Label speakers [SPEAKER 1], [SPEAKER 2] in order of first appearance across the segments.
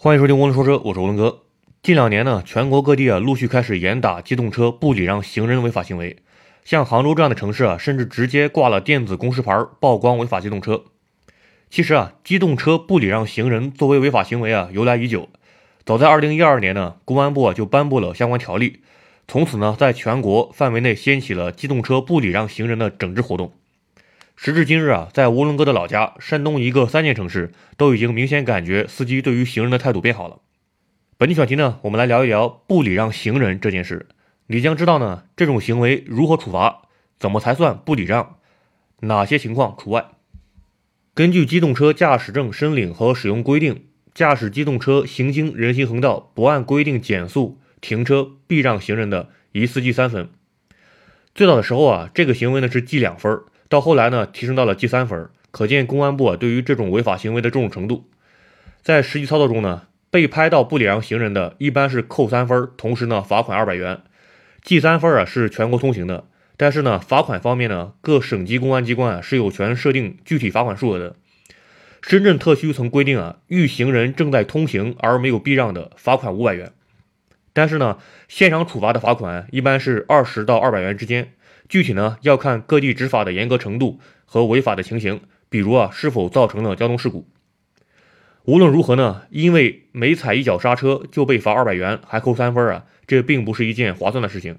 [SPEAKER 1] 欢迎收听涡轮说车，我是文哥。近两年呢，全国各地啊陆续开始严打机动车不礼让行人违法行为，像杭州这样的城市啊，甚至直接挂了电子公示牌曝光违法机动车。其实啊，机动车不礼让行人作为违法行为啊，由来已久。早在2012年呢，公安部啊就颁布了相关条例，从此呢，在全国范围内掀起了机动车不礼让行人的整治活动。时至今日啊，在吴伦哥的老家山东一个三线城市，都已经明显感觉司机对于行人的态度变好了。本期选题呢，我们来聊一聊不礼让行人这件事。你将知道呢，这种行为如何处罚，怎么才算不礼让，哪些情况除外。根据机动车驾驶证申领和使用规定，驾驶机动车行经人行横道不按规定减速、停车、避让行人的，一次记三分。最早的时候啊，这个行为呢是记两分。到后来呢，提升到了记三分，可见公安部啊对于这种违法行为的重视程度。在实际操作中呢，被拍到不礼让行人的，一般是扣三分，同时呢罚款二百元。记三分啊是全国通行的，但是呢罚款方面呢，各省级公安机关啊是有权设定具体罚款数额的。深圳特区曾规定啊，遇行人正在通行而没有避让的，罚款五百元。但是呢，现场处罚的罚款一般是二十到二百元之间。具体呢要看各地执法的严格程度和违法的情形，比如啊是否造成了交通事故。无论如何呢，因为每踩一脚刹车就被罚二百元，还扣三分啊，这并不是一件划算的事情。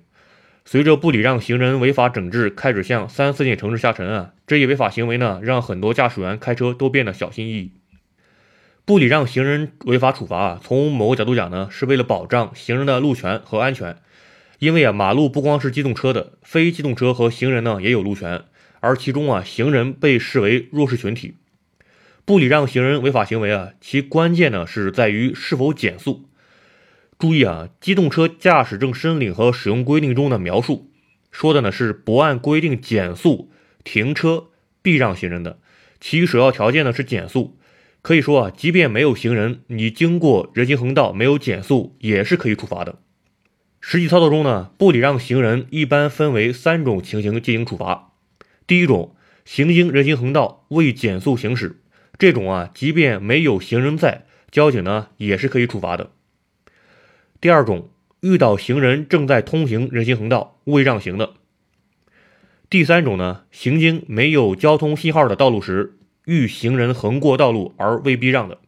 [SPEAKER 1] 随着不礼让行人违法整治开始向三四线城市下沉啊，这一违法行为呢让很多驾驶员开车都变得小心翼翼。不礼让行人违法处罚啊，从某个角度讲呢，是为了保障行人的路权和安全。因为啊，马路不光是机动车的，非机动车和行人呢也有路权，而其中啊，行人被视为弱势群体，不礼让行人违法行为啊，其关键呢是在于是否减速。注意啊，机动车驾驶证申领和使用规定中的描述说的呢是不按规定减速、停车、避让行人的，其首要条件呢是减速。可以说啊，即便没有行人，你经过人行横道没有减速，也是可以处罚的。实际操作中呢，不礼让行人一般分为三种情形进行处罚。第一种，行经人行横道未减速行驶，这种啊，即便没有行人在，交警呢也是可以处罚的。第二种，遇到行人正在通行人行横道未让行的。第三种呢，行经没有交通信号的道路时，遇行人横过道路而未避让的。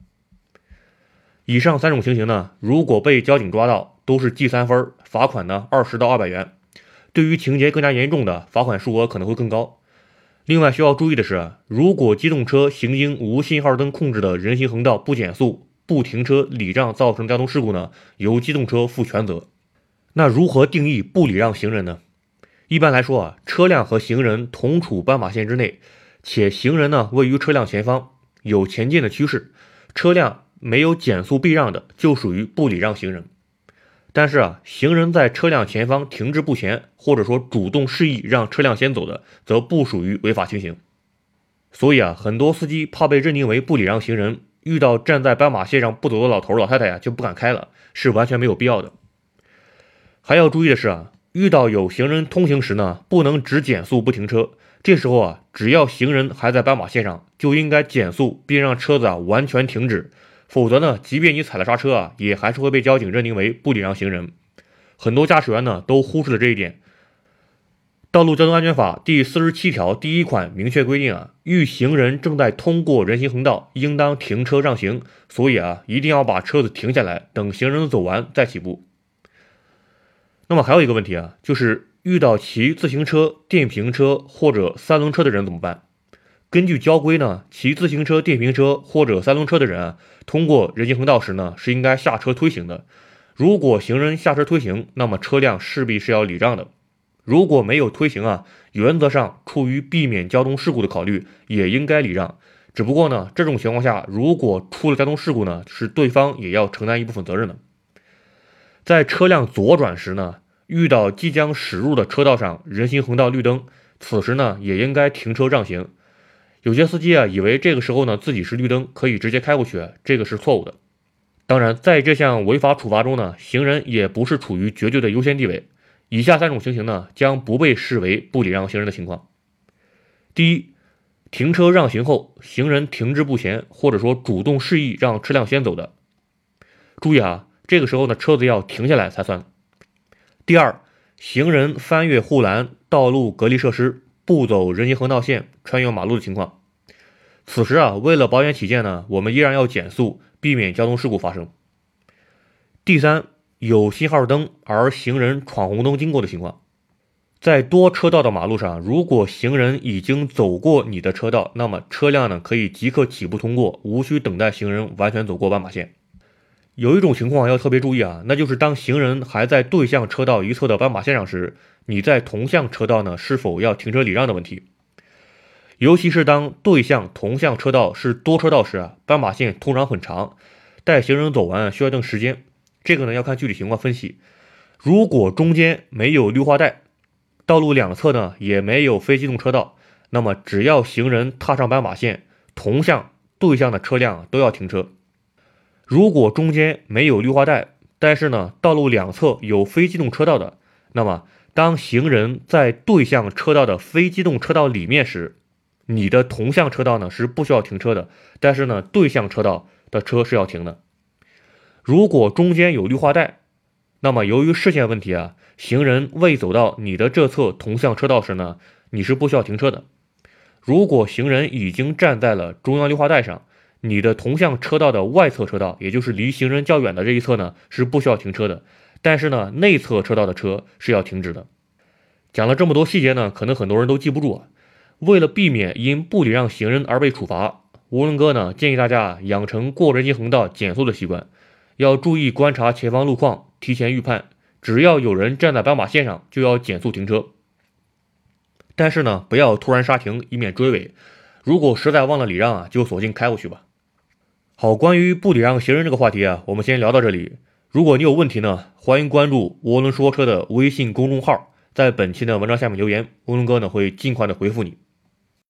[SPEAKER 1] 以上三种情形呢，如果被交警抓到，都是记三分，罚款呢二十到二百元。对于情节更加严重的，罚款数额可能会更高。另外需要注意的是，如果机动车行经无信号灯控制的人行横道不减速、不停车礼让造成交通事故呢，由机动车负全责。那如何定义不礼让行人呢？一般来说啊，车辆和行人同处斑马线之内，且行人呢位于车辆前方，有前进的趋势，车辆没有减速避让的，就属于不礼让行人。但是啊，行人在车辆前方停滞不前，或者说主动示意让车辆先走的，则不属于违法情形。所以啊，很多司机怕被认定为不礼让行人，遇到站在斑马线上不走的老头老太太呀，就不敢开了，是完全没有必要的。还要注意的是啊，遇到有行人通行时呢，不能只减速不停车。这时候啊，只要行人还在斑马线上，就应该减速，并让车子啊完全停止。否则呢，即便你踩了刹车啊，也还是会被交警认定为不礼让行人。很多驾驶员呢都忽视了这一点。《道路交通安全法》第四十七条第一款明确规定啊，遇行人正在通过人行横道，应当停车让行。所以啊，一定要把车子停下来，等行人走完再起步。那么还有一个问题啊，就是遇到骑自行车、电瓶车或者三轮车的人怎么办？根据交规呢，骑自行车、电瓶车或者三轮车的人啊，通过人行横道时呢，是应该下车推行的。如果行人下车推行，那么车辆势必是要礼让的。如果没有推行啊，原则上出于避免交通事故的考虑，也应该礼让。只不过呢，这种情况下，如果出了交通事故呢，是对方也要承担一部分责任的。在车辆左转时呢，遇到即将驶入的车道上人行横道绿灯，此时呢，也应该停车让行。有些司机啊，以为这个时候呢自己是绿灯，可以直接开过去，这个是错误的。当然，在这项违法处罚中呢，行人也不是处于绝对的优先地位。以下三种情形呢，将不被视为不礼让行人的情况：第一，停车让行后，行人停滞不前，或者说主动示意让车辆先走的；注意啊，这个时候呢，车子要停下来才算。第二，行人翻越护栏、道路隔离设施，不走人行横道线，穿越马路的情况。此时啊，为了保险起见呢，我们依然要减速，避免交通事故发生。第三，有信号灯而行人闯红灯经过的情况，在多车道的马路上，如果行人已经走过你的车道，那么车辆呢可以即刻起步通过，无需等待行人完全走过斑马线。有一种情况要特别注意啊，那就是当行人还在对向车道一侧的斑马线上时，你在同向车道呢是否要停车礼让的问题。尤其是当对向同向车道是多车道时啊，斑马线通常很长，待行人走完需要一段时间。这个呢要看具体情况分析。如果中间没有绿化带，道路两侧呢也没有非机动车道，那么只要行人踏上斑马线，同向对向的车辆都要停车。如果中间没有绿化带，但是呢道路两侧有非机动车道的，那么当行人在对向车道的非机动车道里面时，你的同向车道呢是不需要停车的，但是呢对向车道的车是要停的。如果中间有绿化带，那么由于视线问题啊，行人未走到你的这侧同向车道时呢，你是不需要停车的。如果行人已经站在了中央绿化带上，你的同向车道的外侧车道，也就是离行人较远的这一侧呢，是不需要停车的。但是呢，内侧车道的车是要停止的。讲了这么多细节呢，可能很多人都记不住啊。为了避免因不礼让行人而被处罚，吴伦哥呢建议大家养成过人行横道减速的习惯。要注意观察前方路况，提前预判。只要有人站在斑马线上，就要减速停车。但是呢，不要突然刹停，以免追尾。如果实在忘了礼让啊，就索性开过去吧。好，关于不礼让行人这个话题啊，我们先聊到这里。如果你有问题呢，欢迎关注涡轮说车的微信公众号，在本期的文章下面留言，涡轮哥呢会尽快的回复你。